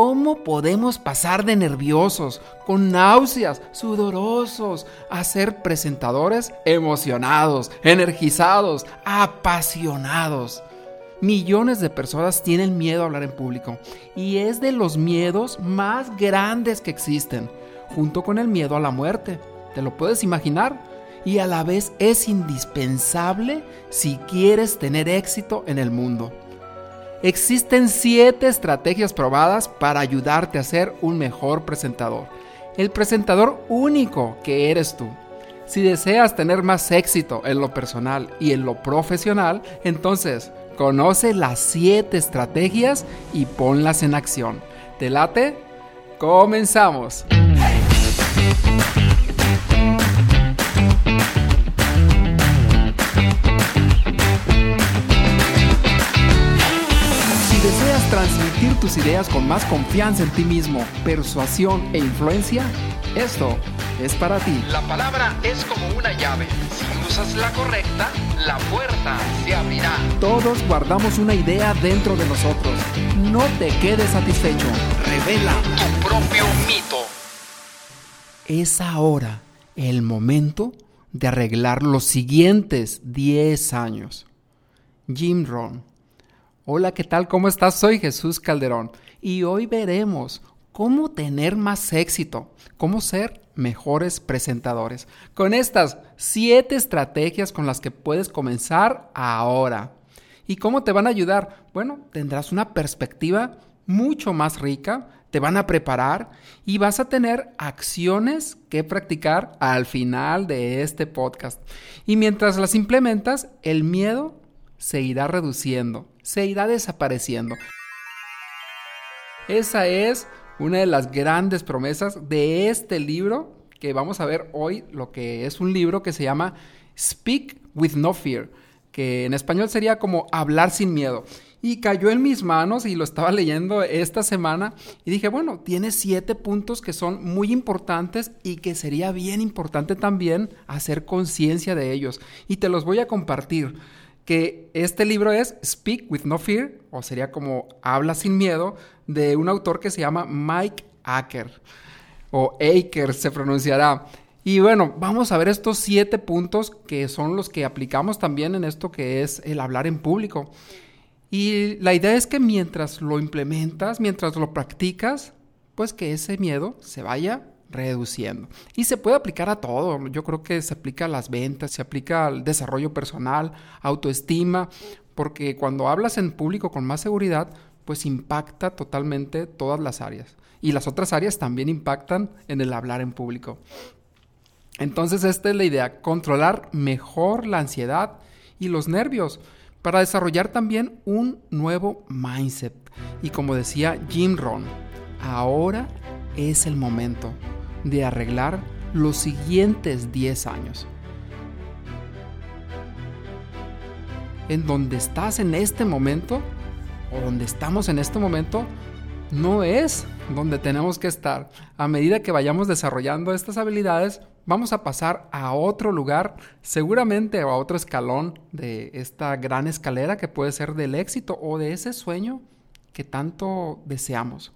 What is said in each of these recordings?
¿Cómo podemos pasar de nerviosos, con náuseas, sudorosos, a ser presentadores emocionados, energizados, apasionados? Millones de personas tienen miedo a hablar en público y es de los miedos más grandes que existen, junto con el miedo a la muerte. ¿Te lo puedes imaginar? Y a la vez es indispensable si quieres tener éxito en el mundo. Existen siete estrategias probadas para ayudarte a ser un mejor presentador. El presentador único que eres tú. Si deseas tener más éxito en lo personal y en lo profesional, entonces conoce las siete estrategias y ponlas en acción. ¿Te late? Comenzamos. Transmitir tus ideas con más confianza en ti mismo, persuasión e influencia, esto es para ti. La palabra es como una llave. Si usas la correcta, la puerta se abrirá. Todos guardamos una idea dentro de nosotros. No te quedes satisfecho. Revela tu propio mito. Es ahora el momento de arreglar los siguientes 10 años. Jim Rohn Hola, ¿qué tal? ¿Cómo estás? Soy Jesús Calderón y hoy veremos cómo tener más éxito, cómo ser mejores presentadores, con estas siete estrategias con las que puedes comenzar ahora. ¿Y cómo te van a ayudar? Bueno, tendrás una perspectiva mucho más rica, te van a preparar y vas a tener acciones que practicar al final de este podcast. Y mientras las implementas, el miedo se irá reduciendo, se irá desapareciendo. Esa es una de las grandes promesas de este libro que vamos a ver hoy, lo que es un libro que se llama Speak with No Fear, que en español sería como hablar sin miedo. Y cayó en mis manos y lo estaba leyendo esta semana y dije, bueno, tiene siete puntos que son muy importantes y que sería bien importante también hacer conciencia de ellos. Y te los voy a compartir que este libro es Speak with No Fear, o sería como Habla sin miedo, de un autor que se llama Mike Acker, o Aker se pronunciará. Y bueno, vamos a ver estos siete puntos que son los que aplicamos también en esto que es el hablar en público. Y la idea es que mientras lo implementas, mientras lo practicas, pues que ese miedo se vaya reduciendo. Y se puede aplicar a todo. Yo creo que se aplica a las ventas, se aplica al desarrollo personal, autoestima, porque cuando hablas en público con más seguridad, pues impacta totalmente todas las áreas. Y las otras áreas también impactan en el hablar en público. Entonces esta es la idea, controlar mejor la ansiedad y los nervios para desarrollar también un nuevo mindset. Y como decía Jim Rohn, ahora es el momento de arreglar los siguientes 10 años. En donde estás en este momento, o donde estamos en este momento, no es donde tenemos que estar. A medida que vayamos desarrollando estas habilidades, vamos a pasar a otro lugar, seguramente a otro escalón de esta gran escalera que puede ser del éxito o de ese sueño que tanto deseamos.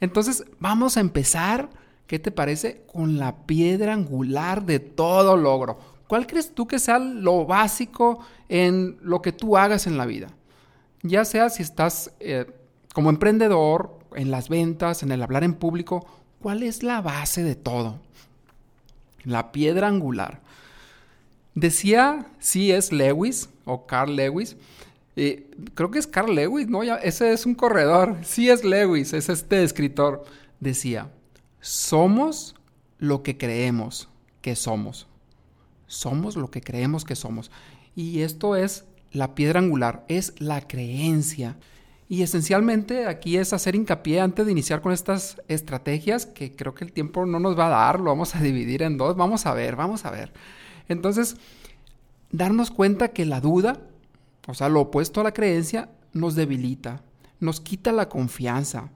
Entonces, vamos a empezar ¿Qué te parece? Con la piedra angular de todo logro. ¿Cuál crees tú que sea lo básico en lo que tú hagas en la vida? Ya sea si estás eh, como emprendedor, en las ventas, en el hablar en público, ¿cuál es la base de todo? La piedra angular. Decía C.S. Lewis o Carl Lewis, eh, creo que es Carl Lewis, ¿no? Ya, ese es un corredor. C.S. Lewis es este escritor. Decía, somos lo que creemos que somos. Somos lo que creemos que somos. Y esto es la piedra angular, es la creencia. Y esencialmente aquí es hacer hincapié antes de iniciar con estas estrategias, que creo que el tiempo no nos va a dar, lo vamos a dividir en dos, vamos a ver, vamos a ver. Entonces, darnos cuenta que la duda, o sea, lo opuesto a la creencia, nos debilita, nos quita la confianza,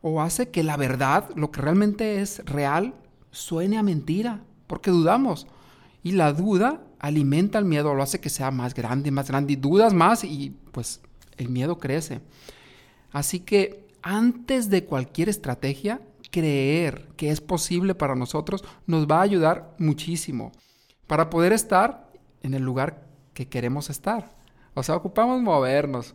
o hace que la verdad, lo que realmente es real, suene a mentira, porque dudamos. Y la duda alimenta el miedo, lo hace que sea más grande, más grande, y dudas más y pues el miedo crece. Así que antes de cualquier estrategia, creer que es posible para nosotros nos va a ayudar muchísimo para poder estar en el lugar que queremos estar. O sea, ocupamos movernos.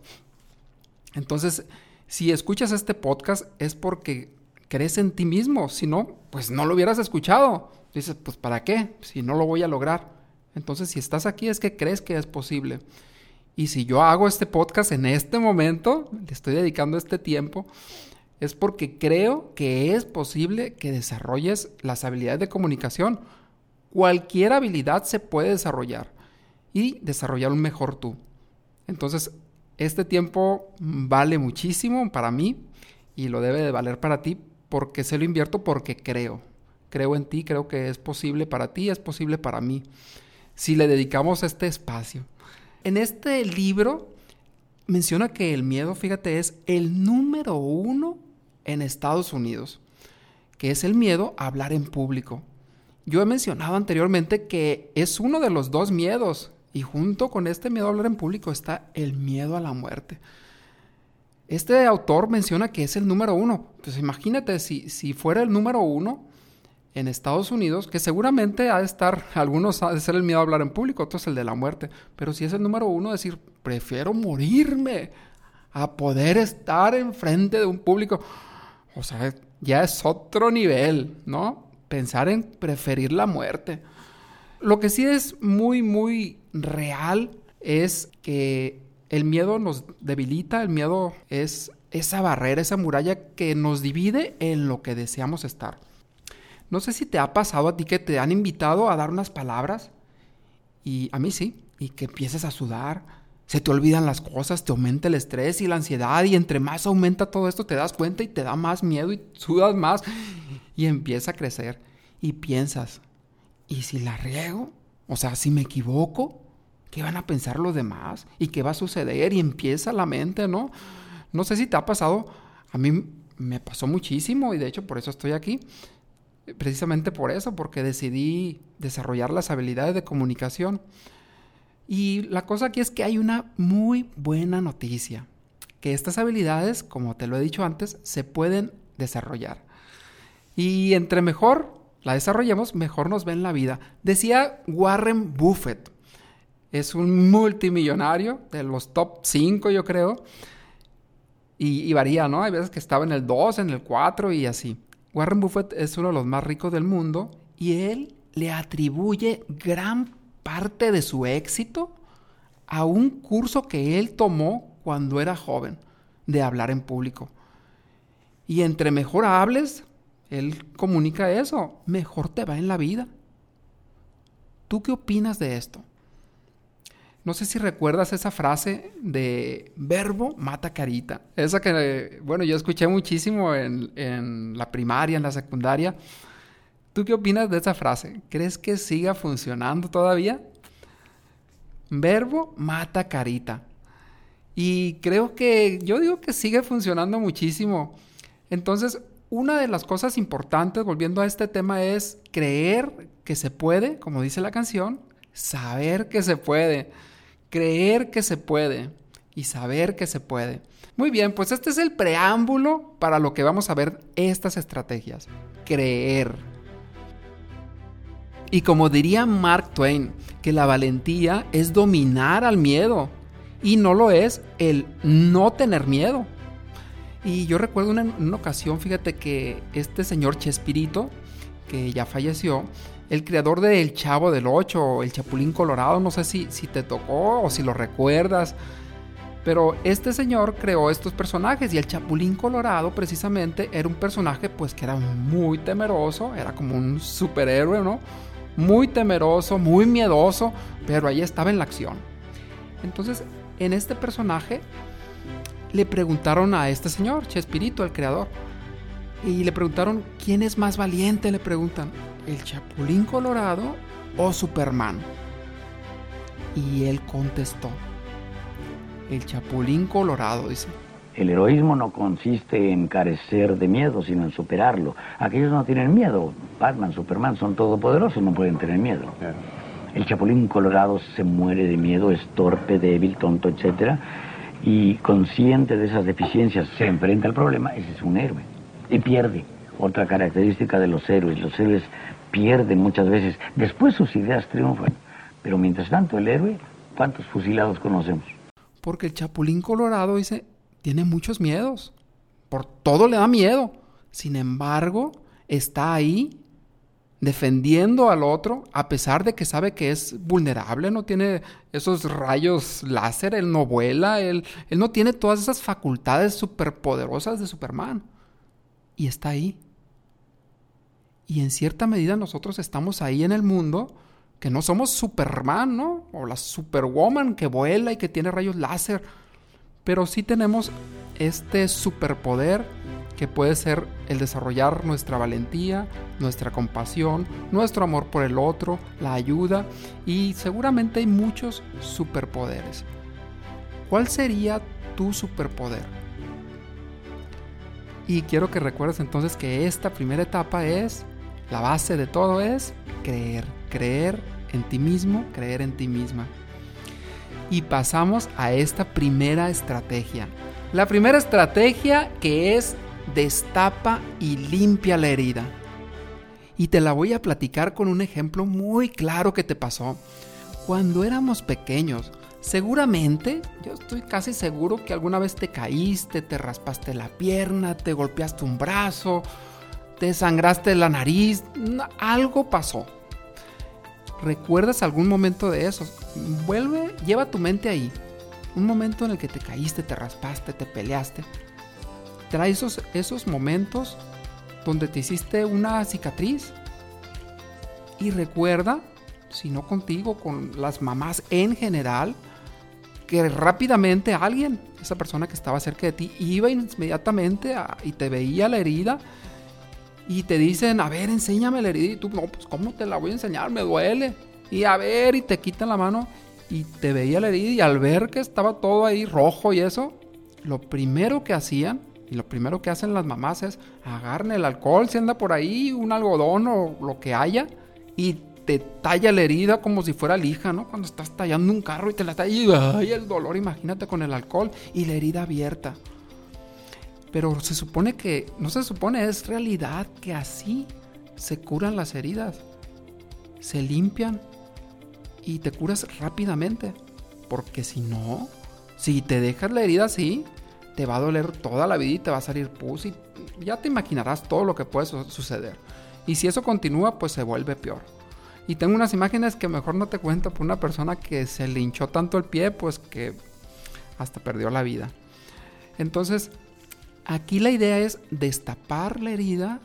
Entonces, si escuchas este podcast es porque crees en ti mismo. Si no, pues no lo hubieras escuchado. Dices, pues ¿para qué? Si no lo voy a lograr. Entonces, si estás aquí es que crees que es posible. Y si yo hago este podcast en este momento, le estoy dedicando este tiempo, es porque creo que es posible que desarrolles las habilidades de comunicación. Cualquier habilidad se puede desarrollar y desarrollar un mejor tú. Entonces, este tiempo vale muchísimo para mí y lo debe de valer para ti porque se lo invierto porque creo. Creo en ti, creo que es posible para ti, es posible para mí. Si le dedicamos este espacio. En este libro menciona que el miedo, fíjate, es el número uno en Estados Unidos, que es el miedo a hablar en público. Yo he mencionado anteriormente que es uno de los dos miedos y junto con este miedo a hablar en público está el miedo a la muerte. Este autor menciona que es el número uno. Pues imagínate, si, si fuera el número uno en Estados Unidos, que seguramente ha de estar, algunos ha de ser el miedo a hablar en público, otros el de la muerte. Pero si es el número uno, decir, prefiero morirme a poder estar enfrente de un público. O sea, ya es otro nivel, ¿no? Pensar en preferir la muerte. Lo que sí es muy, muy real es que el miedo nos debilita, el miedo es esa barrera, esa muralla que nos divide en lo que deseamos estar. No sé si te ha pasado a ti que te han invitado a dar unas palabras y a mí sí, y que empieces a sudar, se te olvidan las cosas, te aumenta el estrés y la ansiedad y entre más aumenta todo esto te das cuenta y te da más miedo y sudas más y empieza a crecer y piensas, ¿y si la riego? O sea, si me equivoco, ¿qué van a pensar los demás? ¿Y qué va a suceder? Y empieza la mente, ¿no? No sé si te ha pasado, a mí me pasó muchísimo y de hecho por eso estoy aquí. Precisamente por eso, porque decidí desarrollar las habilidades de comunicación. Y la cosa aquí es que hay una muy buena noticia, que estas habilidades, como te lo he dicho antes, se pueden desarrollar. Y entre mejor la desarrollemos, mejor nos ve en la vida. Decía Warren Buffett, es un multimillonario de los top 5 yo creo, y, y, varía, ¿no? Hay veces que estaba en el 2, en el 4 y así. Warren Buffett es uno de los más ricos del mundo y él le atribuye gran parte de su éxito a un curso que él tomó cuando era joven de hablar en público. Y entre mejor hables, él comunica eso, mejor te va en la vida. ¿Tú qué opinas de esto? No sé si recuerdas esa frase de verbo mata carita. Esa que, bueno, yo escuché muchísimo en, en la primaria, en la secundaria. ¿Tú qué opinas de esa frase? ¿Crees que siga funcionando todavía? Verbo mata carita. Y creo que yo digo que sigue funcionando muchísimo. Entonces, una de las cosas importantes, volviendo a este tema, es creer que se puede, como dice la canción, saber que se puede, creer que se puede y saber que se puede. Muy bien, pues este es el preámbulo para lo que vamos a ver estas estrategias. Creer. Y como diría Mark Twain, que la valentía es dominar al miedo y no lo es el no tener miedo. Y yo recuerdo una, una ocasión, fíjate que este señor Chespirito, que ya falleció, el creador de El Chavo del Ocho, El Chapulín Colorado, no sé si, si te tocó o si lo recuerdas, pero este señor creó estos personajes y el Chapulín Colorado precisamente era un personaje pues que era muy temeroso, era como un superhéroe, ¿no? muy temeroso, muy miedoso, pero ahí estaba en la acción. Entonces, en este personaje le preguntaron a este señor, Chespirito, el creador, y le preguntaron, ¿quién es más valiente? Le preguntan, ¿el Chapulín Colorado o Superman? Y él contestó, el Chapulín Colorado, dice. El heroísmo no consiste en carecer de miedo, sino en superarlo. Aquellos no tienen miedo. Batman, Superman son todopoderosos, no pueden tener miedo. El chapulín colorado se muere de miedo, es torpe, débil, tonto, etc. y consciente de esas deficiencias se enfrenta al problema, ese es un héroe. Y pierde. Otra característica de los héroes, los héroes pierden muchas veces, después sus ideas triunfan, pero mientras tanto el héroe, ¿cuántos fusilados conocemos? Porque el Chapulín Colorado dice, tiene muchos miedos, por todo le da miedo, sin embargo, está ahí defendiendo al otro, a pesar de que sabe que es vulnerable, no tiene esos rayos láser, él no vuela, él, no tiene todas esas facultades superpoderosas de Superman. Y está ahí. Y en cierta medida nosotros estamos ahí en el mundo, que no somos Superman, ¿no? O la Superwoman que vuela y que tiene rayos láser. Pero sí tenemos este superpoder que puede ser el desarrollar nuestra valentía, nuestra compasión, nuestro amor por el otro, la ayuda y seguramente hay muchos superpoderes. ¿Cuál sería tu superpoder? Y quiero que recuerdes entonces que esta primera etapa es, la base de todo es creer, creer en ti mismo, creer en ti misma. Y pasamos a esta primera estrategia. La primera estrategia que es destapa y limpia la herida. Y te la voy a platicar con un ejemplo muy claro que te pasó. Cuando éramos pequeños, seguramente, yo estoy casi seguro que alguna vez te caíste, te raspaste la pierna, te golpeaste un brazo, te sangraste la nariz, algo pasó. ¿Recuerdas algún momento de esos? Vuelve, lleva tu mente ahí. Un momento en el que te caíste, te raspaste, te peleaste trae esos, esos momentos donde te hiciste una cicatriz. Y recuerda, si no contigo, con las mamás en general, que rápidamente alguien, esa persona que estaba cerca de ti, iba inmediatamente y te veía la herida y te dicen, a ver, enséñame la herida. Y tú, no, pues ¿cómo te la voy a enseñar? Me duele. Y a ver, y te quitan la mano y te veía la herida y al ver que estaba todo ahí rojo y eso, lo primero que hacían y lo primero que hacen las mamás es agarren el alcohol, si anda por ahí, un algodón o lo que haya, y te talla la herida como si fuera lija, ¿no? Cuando estás tallando un carro y te la talla y ¡ay, el dolor! Imagínate con el alcohol y la herida abierta. Pero se supone que, no se supone, es realidad que así se curan las heridas. Se limpian y te curas rápidamente. Porque si no, si te dejas la herida así, te va a doler toda la vida y te va a salir pus y ya te imaginarás todo lo que puede suceder. Y si eso continúa, pues se vuelve peor. Y tengo unas imágenes que mejor no te cuento por una persona que se le hinchó tanto el pie, pues que hasta perdió la vida. Entonces, aquí la idea es destapar la herida,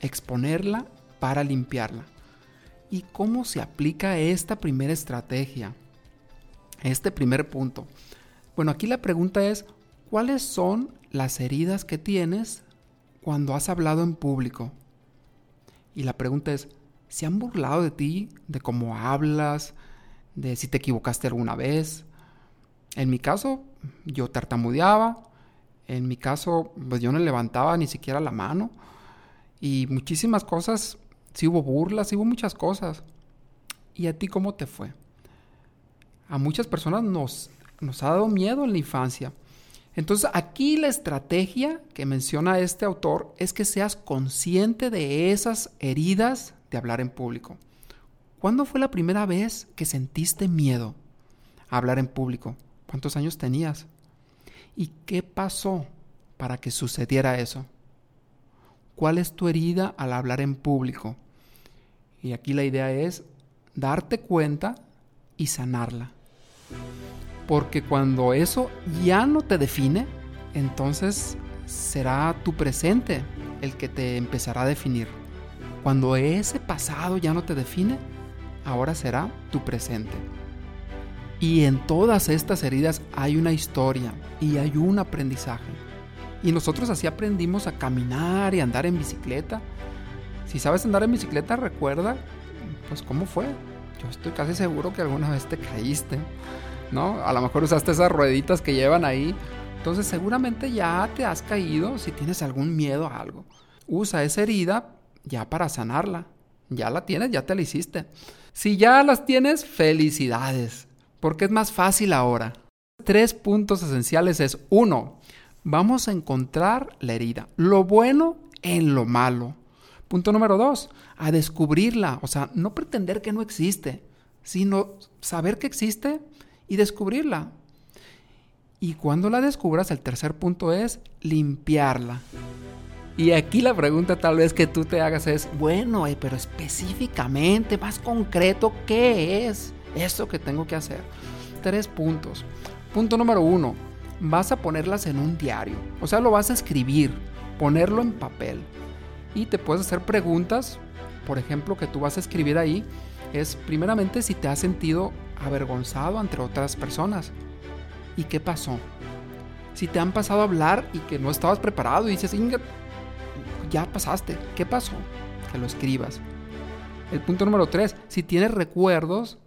exponerla para limpiarla. ¿Y cómo se aplica esta primera estrategia? Este primer punto. Bueno, aquí la pregunta es, ¿Cuáles son las heridas que tienes cuando has hablado en público? Y la pregunta es, ¿se han burlado de ti, de cómo hablas, de si te equivocaste alguna vez? En mi caso, yo tartamudeaba, en mi caso, pues yo no levantaba ni siquiera la mano, y muchísimas cosas, sí hubo burlas, sí hubo muchas cosas. ¿Y a ti cómo te fue? A muchas personas nos, nos ha dado miedo en la infancia. Entonces aquí la estrategia que menciona este autor es que seas consciente de esas heridas de hablar en público. ¿Cuándo fue la primera vez que sentiste miedo a hablar en público? ¿Cuántos años tenías? ¿Y qué pasó para que sucediera eso? ¿Cuál es tu herida al hablar en público? Y aquí la idea es darte cuenta y sanarla. Porque cuando eso ya no te define, entonces será tu presente el que te empezará a definir. Cuando ese pasado ya no te define, ahora será tu presente. Y en todas estas heridas hay una historia y hay un aprendizaje. Y nosotros así aprendimos a caminar y andar en bicicleta. Si sabes andar en bicicleta, recuerda, pues cómo fue. Yo estoy casi seguro que alguna vez te caíste. ¿No? A lo mejor usaste esas rueditas que llevan ahí. Entonces seguramente ya te has caído si tienes algún miedo a algo. Usa esa herida ya para sanarla. Ya la tienes, ya te la hiciste. Si ya las tienes, felicidades, porque es más fácil ahora. Tres puntos esenciales es, uno, vamos a encontrar la herida, lo bueno en lo malo. Punto número dos, a descubrirla, o sea, no pretender que no existe, sino saber que existe y descubrirla. Y cuando la descubras, el tercer punto es limpiarla. Y aquí la pregunta tal vez que tú te hagas es, bueno, eh, pero específicamente, más concreto, ¿qué es eso que tengo que hacer? Tres puntos. Punto número uno, vas a ponerlas en un diario. O sea, lo vas a escribir, ponerlo en papel. Y te puedes hacer preguntas, por ejemplo, que tú vas a escribir ahí, es primeramente si te has sentido avergonzado ante otras personas. ¿Y qué pasó? Si te han pasado a hablar y que no estabas preparado y dices, ya pasaste. ¿Qué pasó? Que lo escribas. El punto número tres, si tienes recuerdos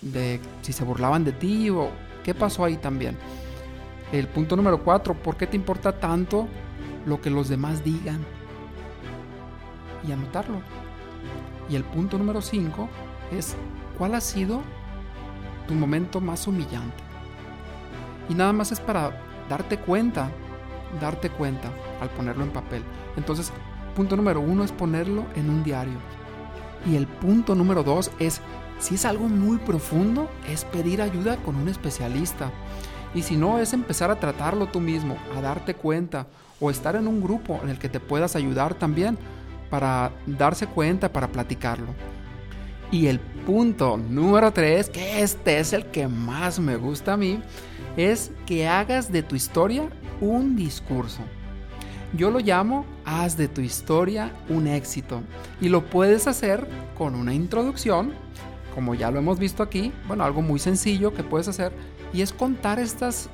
de si se burlaban de ti o qué pasó ahí también. El punto número cuatro, ¿por qué te importa tanto lo que los demás digan? Y anotarlo. Y el punto número cinco es, ¿cuál ha sido tu momento más humillante? Y nada más es para darte cuenta, darte cuenta al ponerlo en papel. Entonces, punto número uno es ponerlo en un diario. Y el punto número dos es, si es algo muy profundo, es pedir ayuda con un especialista. Y si no, es empezar a tratarlo tú mismo, a darte cuenta, o estar en un grupo en el que te puedas ayudar también para darse cuenta, para platicarlo. Y el punto número tres, que este es el que más me gusta a mí, es que hagas de tu historia un discurso. Yo lo llamo haz de tu historia un éxito y lo puedes hacer con una introducción, como ya lo hemos visto aquí, bueno, algo muy sencillo que puedes hacer y es contar estas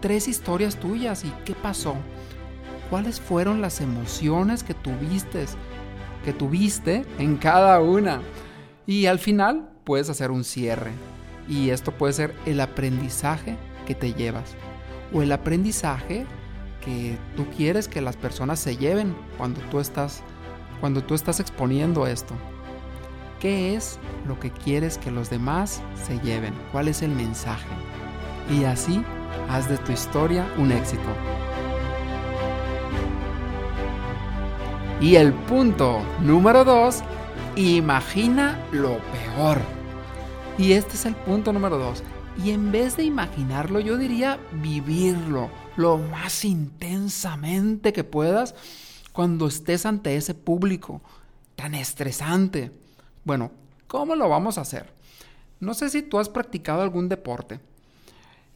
tres historias tuyas y qué pasó. ¿Cuáles fueron las emociones que tuviste, que tuviste en cada una? Y al final puedes hacer un cierre. Y esto puede ser el aprendizaje que te llevas o el aprendizaje que tú quieres que las personas se lleven cuando tú estás cuando tú estás exponiendo esto. ¿Qué es lo que quieres que los demás se lleven? ¿Cuál es el mensaje? Y así haz de tu historia un éxito. Y el punto número dos, imagina lo peor. Y este es el punto número dos. Y en vez de imaginarlo, yo diría vivirlo lo más intensamente que puedas cuando estés ante ese público tan estresante. Bueno, ¿cómo lo vamos a hacer? No sé si tú has practicado algún deporte.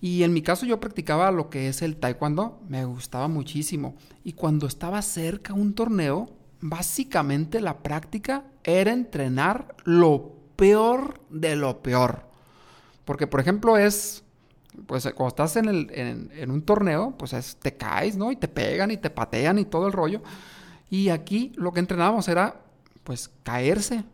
Y en mi caso yo practicaba lo que es el taekwondo, me gustaba muchísimo. Y cuando estaba cerca un torneo, básicamente la práctica era entrenar lo peor de lo peor. Porque, por ejemplo, es pues cuando estás en, el, en, un torneo, pues te caes, ¿no? Y te pegan y te patean y todo el rollo. Y aquí lo que entrenábamos era, pues, caerse.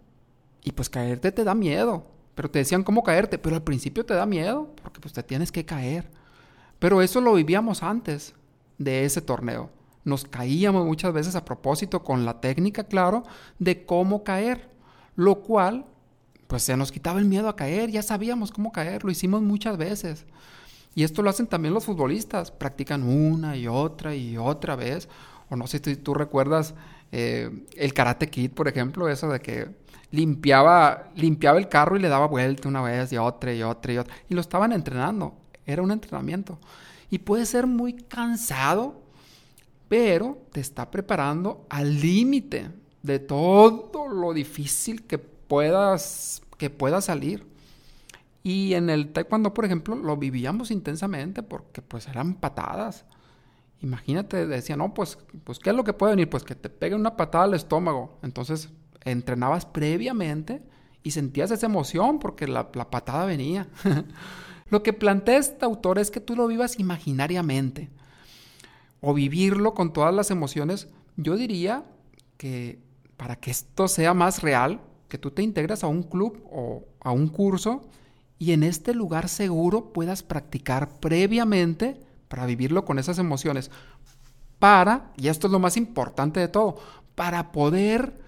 Y pues caerte te da miedo. Pero te decían cómo caerte, pero al principio te da miedo, porque pues te tienes que caer. Pero eso lo vivíamos antes de ese torneo. Nos caíamos muchas veces a propósito con la técnica, claro, de cómo caer. Lo cual pues se nos quitaba el miedo a caer, ya sabíamos cómo caer, lo hicimos muchas veces. Y esto lo hacen también los futbolistas, practican una y otra y otra vez. O no sé si tú recuerdas eh, el Karate Kid, por ejemplo, eso de que limpiaba, limpiaba el carro y le daba vuelta una vez y otra y otra y otra. Y lo estaban entrenando, era un entrenamiento. Y puede ser muy cansado, pero te está preparando al límite de todo lo difícil que puedas que pueda salir. Y en el taekwondo, por ejemplo, lo vivíamos intensamente porque pues eran patadas. Imagínate, decía, no, pues, pues, ¿qué es lo que puede venir? Pues que te pegue una patada al estómago. Entonces, entrenabas previamente y sentías esa emoción porque la, la patada venía. lo que plantea este autor es que tú lo vivas imaginariamente o vivirlo con todas las emociones. Yo diría que para que esto sea más real, que tú te integras a un club o a un curso y en este lugar seguro puedas practicar previamente para vivirlo con esas emociones. Para, y esto es lo más importante de todo, para poder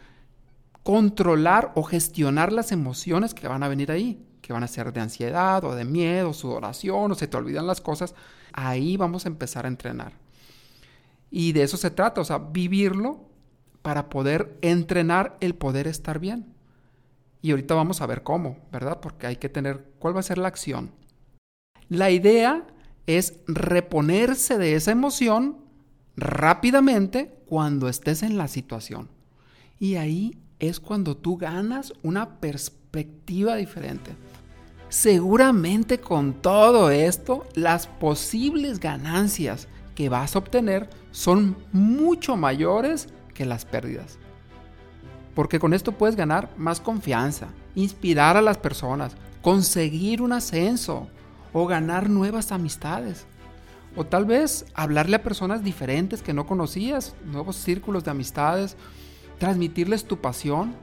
controlar o gestionar las emociones que van a venir ahí. que van a ser de ansiedad o de miedo, sudoración o se te olvidan las cosas, ahí vamos a empezar a entrenar. Y de eso se trata, o sea, vivirlo para poder entrenar el poder estar bien. Y ahorita vamos a ver cómo, ¿verdad? Porque hay que tener cuál va a ser la acción. La idea es reponerse de esa emoción rápidamente cuando estés en la situación. Y ahí es cuando tú ganas una perspectiva diferente. Seguramente con todo esto, las posibles ganancias que vas a obtener son mucho mayores que las pérdidas. Porque con esto puedes ganar más confianza, inspirar a las personas, conseguir un ascenso o ganar nuevas amistades. O tal vez hablarle a personas diferentes que no conocías, nuevos círculos de amistades, transmitirles tu pasión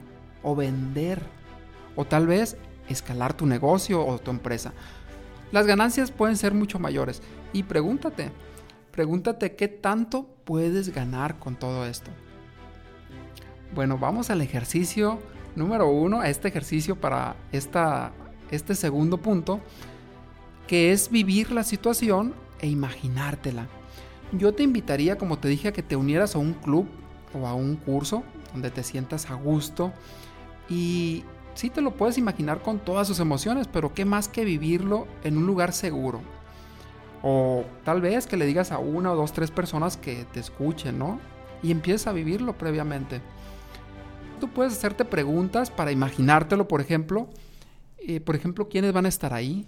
o vender. O tal vez escalar tu negocio o tu empresa. Las ganancias pueden ser mucho mayores. Y pregúntate, pregúntate qué tanto puedes ganar con todo esto. Bueno, vamos al ejercicio número uno, a este ejercicio para esta, este segundo punto, que es vivir la situación e imaginártela. Yo te invitaría, como te dije, a que te unieras a un club o a un curso donde te sientas a gusto y sí te lo puedes imaginar con todas sus emociones, pero qué más que vivirlo en un lugar seguro. O tal vez que le digas a una o dos, tres personas que te escuchen, ¿no? Y empieces a vivirlo previamente. Tú puedes hacerte preguntas para imaginártelo, por ejemplo. Eh, por ejemplo, ¿quiénes van a estar ahí?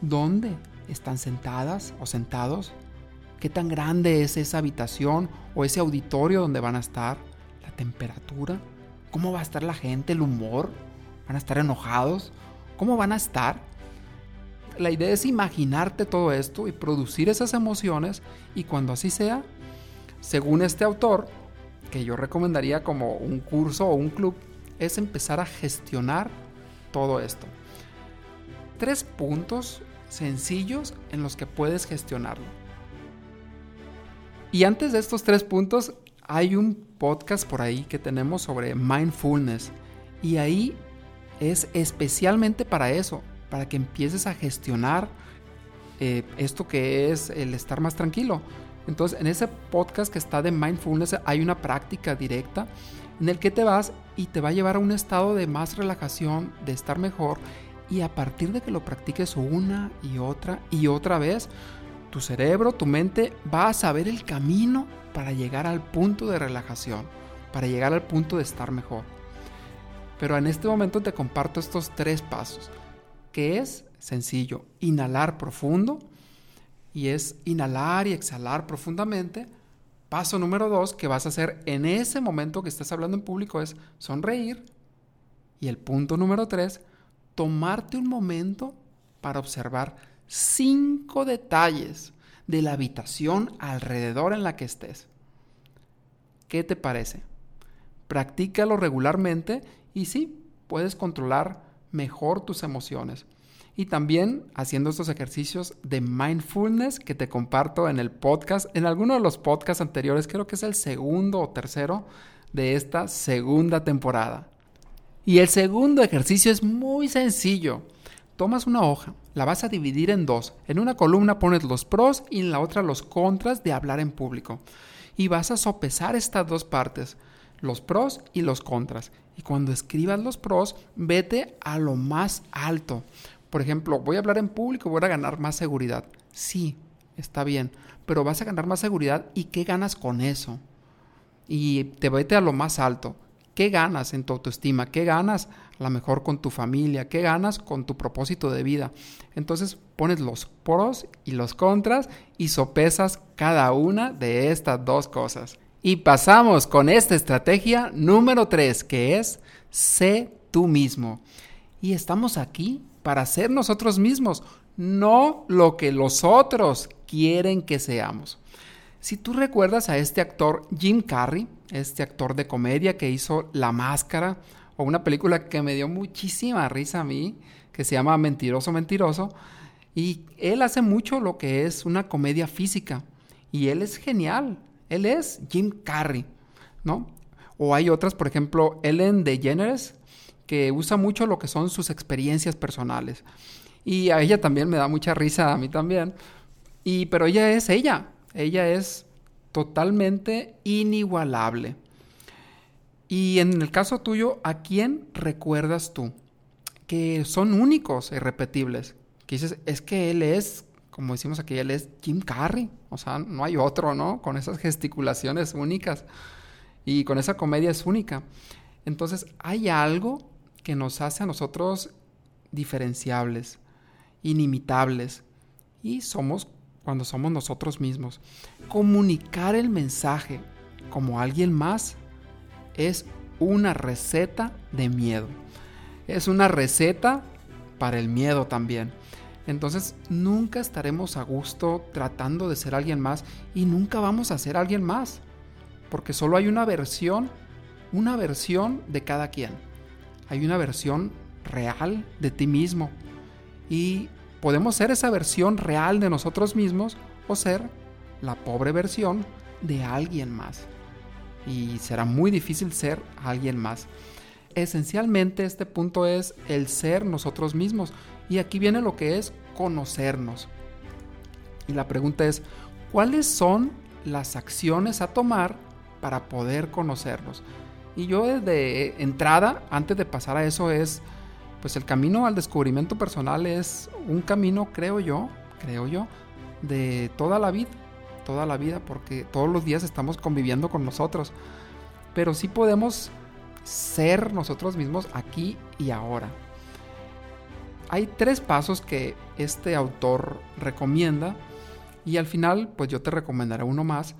¿Dónde? ¿Están sentadas o sentados? ¿Qué tan grande es esa habitación o ese auditorio donde van a estar? ¿La temperatura? ¿Cómo va a estar la gente? ¿El humor? ¿Van a estar enojados? ¿Cómo van a estar? La idea es imaginarte todo esto y producir esas emociones y cuando así sea, según este autor, que yo recomendaría como un curso o un club, es empezar a gestionar todo esto. Tres puntos sencillos en los que puedes gestionarlo. Y antes de estos tres puntos, hay un podcast por ahí que tenemos sobre mindfulness. Y ahí es especialmente para eso, para que empieces a gestionar eh, esto que es el estar más tranquilo. Entonces, en ese podcast que está de mindfulness hay una práctica directa en el que te vas y te va a llevar a un estado de más relajación, de estar mejor y a partir de que lo practiques una y otra y otra vez, tu cerebro, tu mente va a saber el camino para llegar al punto de relajación, para llegar al punto de estar mejor. Pero en este momento te comparto estos tres pasos, que es sencillo, inhalar profundo, y es inhalar y exhalar profundamente. Paso número dos que vas a hacer en ese momento que estás hablando en público es sonreír. Y el punto número tres, tomarte un momento para observar cinco detalles de la habitación alrededor en la que estés. ¿Qué te parece? Practícalo regularmente y sí, puedes controlar mejor tus emociones. Y también haciendo estos ejercicios de mindfulness que te comparto en el podcast, en alguno de los podcasts anteriores, creo que es el segundo o tercero de esta segunda temporada. Y el segundo ejercicio es muy sencillo. Tomas una hoja, la vas a dividir en dos. En una columna pones los pros y en la otra los contras de hablar en público. Y vas a sopesar estas dos partes, los pros y los contras. Y cuando escribas los pros, vete a lo más alto. Por ejemplo, voy a hablar en público, voy a ganar más seguridad. Sí, está bien, pero vas a ganar más seguridad y ¿qué ganas con eso? Y te vete a lo más alto. ¿Qué ganas en tu autoestima? ¿Qué ganas a lo mejor con tu familia? ¿Qué ganas con tu propósito de vida? Entonces pones los pros y los contras y sopesas cada una de estas dos cosas. Y pasamos con esta estrategia número 3, que es sé tú mismo. Y estamos aquí para ser nosotros mismos, no lo que los otros quieren que seamos. Si tú recuerdas a este actor Jim Carrey, este actor de comedia que hizo La Máscara, o una película que me dio muchísima risa a mí, que se llama Mentiroso, Mentiroso, y él hace mucho lo que es una comedia física, y él es genial, él es Jim Carrey, ¿no? O hay otras, por ejemplo, Ellen DeGeneres, que usa mucho lo que son sus experiencias personales. Y a ella también me da mucha risa, a mí también. Y, pero ella es ella, ella es totalmente inigualable. Y en el caso tuyo, ¿a quién recuerdas tú? Que son únicos e irrepetibles. Que dices, es que él es, como decimos aquí, él es Jim Carrey. O sea, no hay otro, ¿no? Con esas gesticulaciones únicas. Y con esa comedia es única. Entonces, hay algo que nos hace a nosotros diferenciables inimitables. Y somos cuando somos nosotros mismos. Comunicar el mensaje como alguien más es una receta de miedo. Es una receta para el miedo también. Entonces nunca estaremos a gusto tratando de ser alguien más y nunca vamos a ser alguien más. Porque solo hay una versión, una versión de cada quien. Hay una versión real de ti mismo. Y podemos ser esa versión real de nosotros mismos o ser la pobre versión de alguien más. Y será muy difícil ser alguien más. Esencialmente este punto es el ser nosotros mismos. Y aquí viene lo que es conocernos. Y la pregunta es, ¿cuáles son las acciones a tomar para poder conocernos? Y yo desde entrada, antes de pasar a eso, es pues el camino al descubrimiento personal es un camino, creo yo, creo yo, de toda la vida, toda la vida, porque todos los días estamos conviviendo con nosotros, pero sí podemos ser nosotros mismos aquí y ahora. Hay tres pasos que este autor recomienda y al final pues yo te recomendaré uno más,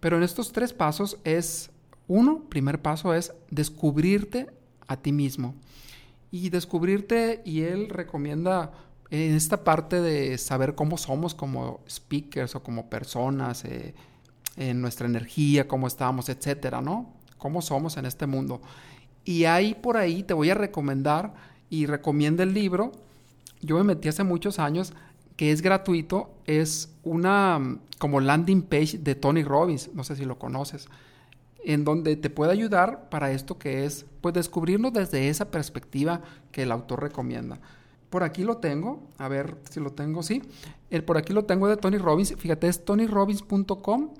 pero en estos tres pasos es, uno, primer paso es descubrirte a ti mismo y descubrirte y él recomienda en esta parte de saber cómo somos como speakers o como personas, eh, en nuestra energía, cómo estamos, etcétera, ¿no? Cómo somos en este mundo. Y ahí por ahí te voy a recomendar y recomienda el libro. Yo me metí hace muchos años que es gratuito, es una como landing page de Tony Robbins, no sé si lo conoces en donde te puede ayudar para esto que es, pues descubrirnos desde esa perspectiva que el autor recomienda. Por aquí lo tengo, a ver si lo tengo, sí. El, por aquí lo tengo de Tony Robbins, fíjate, es tonyrobbins.com,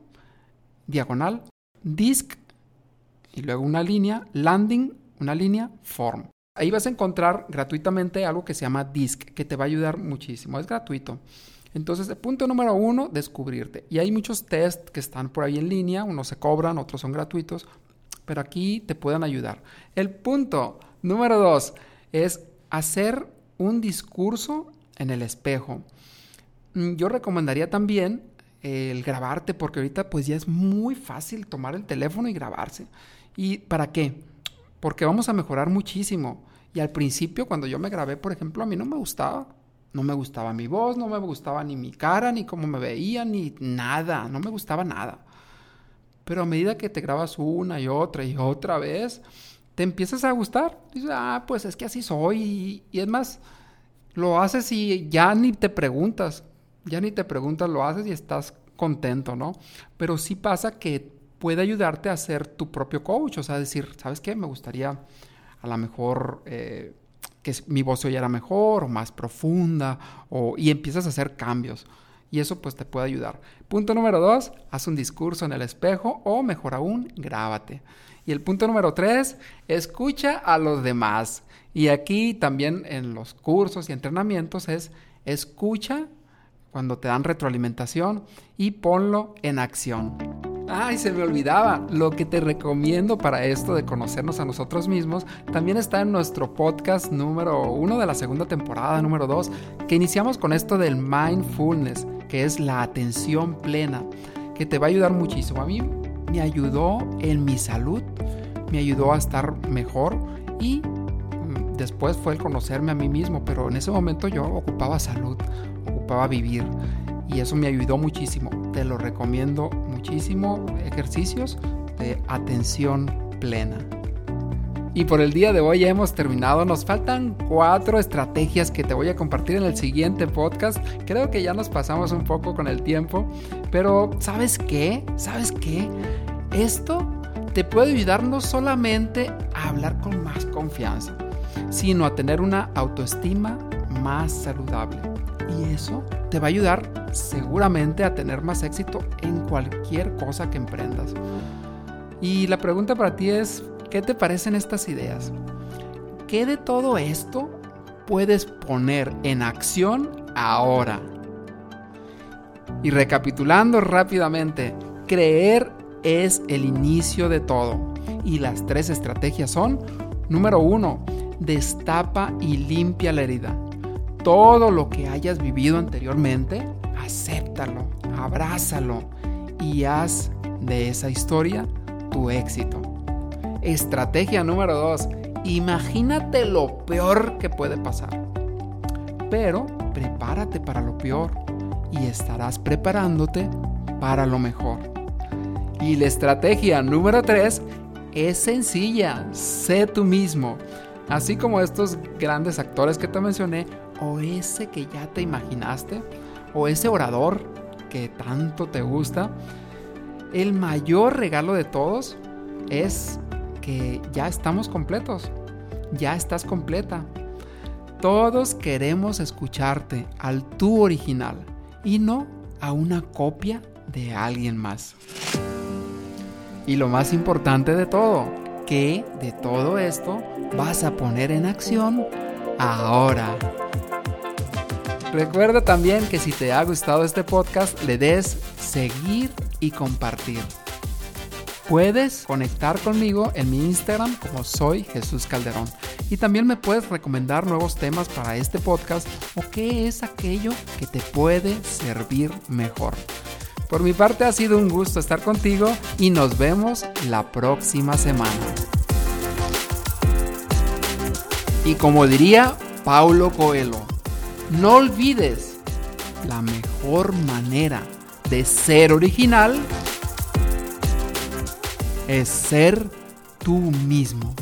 diagonal, disc, y luego una línea, landing, una línea, form. Ahí vas a encontrar gratuitamente algo que se llama disc, que te va a ayudar muchísimo, es gratuito. Entonces, el punto número uno, descubrirte. Y hay muchos test que están por ahí en línea, unos se cobran, otros son gratuitos, pero aquí te pueden ayudar. El punto número dos es hacer un discurso en el espejo. Mm, yo recomendaría también el grabarte, porque ahorita pues ya es muy fácil tomar el teléfono y grabarse. ¿Y para qué? Porque vamos a mejorar muchísimo. Y al principio, cuando yo me grabé, por ejemplo, a mí no me gustaba no me gustaba mi voz, no me gustaba ni mi cara, ni cómo me veía, ni nada, no me gustaba nada. Pero a medida que te grabas una y otra y otra vez, te empiezas a gustar. Dices, ah, pues es que así soy. Y, es más, lo haces y ya ni te preguntas. Ya ni te preguntas, lo haces y estás contento, ¿no? Pero sí pasa que puede ayudarte a ser tu propio coach. O sea, decir, ¿sabes qué? Me gustaría a lo mejor eh, que mi voz se oyera mejor o más profunda y empiezas a hacer cambios. Y eso pues te puede ayudar. Punto número dos, haz un discurso en el espejo o mejor aún, grábate. Y el punto número tres, escucha a los demás. Y aquí también en los cursos y entrenamientos es escucha cuando te dan retroalimentación y ponlo en acción. Ay, se me olvidaba. Lo que te recomiendo para esto de conocernos a nosotros mismos también está en nuestro podcast número uno de la segunda temporada, número dos, que iniciamos con esto del mindfulness, que es la atención plena, que te va a ayudar muchísimo. A mí me ayudó en mi salud, me ayudó a estar mejor y mm, después fue el conocerme a mí mismo, pero en ese momento yo ocupaba salud, ocupaba vivir y eso me ayudó muchísimo. Te lo recomiendo muchísimo. Ejercicios de atención plena. Y por el día de hoy ya hemos terminado. Nos faltan cuatro estrategias que te voy a compartir en el siguiente podcast. Creo que ya nos pasamos un poco con el tiempo. Pero ¿sabes qué? ¿Sabes qué? Esto te puede ayudar no solamente a hablar con más confianza, sino a tener una autoestima más saludable. Y eso te va a ayudar seguramente a tener más éxito en cualquier cosa que emprendas. Y la pregunta para ti es, ¿qué te parecen estas ideas? ¿Qué de todo esto puedes poner en acción ahora? Y recapitulando rápidamente, creer es el inicio de todo. Y las tres estrategias son, número uno, destapa y limpia la herida. Todo lo que hayas vivido anteriormente, acéptalo, abrázalo y haz de esa historia tu éxito. Estrategia número 2. Imagínate lo peor que puede pasar. Pero prepárate para lo peor y estarás preparándote para lo mejor. Y la estrategia número 3 es sencilla, sé tú mismo. Así como estos grandes actores que te mencioné, o ese que ya te imaginaste, o ese orador que tanto te gusta, el mayor regalo de todos es que ya estamos completos, ya estás completa. Todos queremos escucharte al tú original y no a una copia de alguien más. Y lo más importante de todo, que de todo esto vas a poner en acción ahora. Recuerda también que si te ha gustado este podcast, le des seguir y compartir. Puedes conectar conmigo en mi Instagram como soy Jesús Calderón. Y también me puedes recomendar nuevos temas para este podcast o qué es aquello que te puede servir mejor. Por mi parte ha sido un gusto estar contigo y nos vemos la próxima semana. Y como diría Paulo Coelho, no olvides, la mejor manera de ser original es ser tú mismo.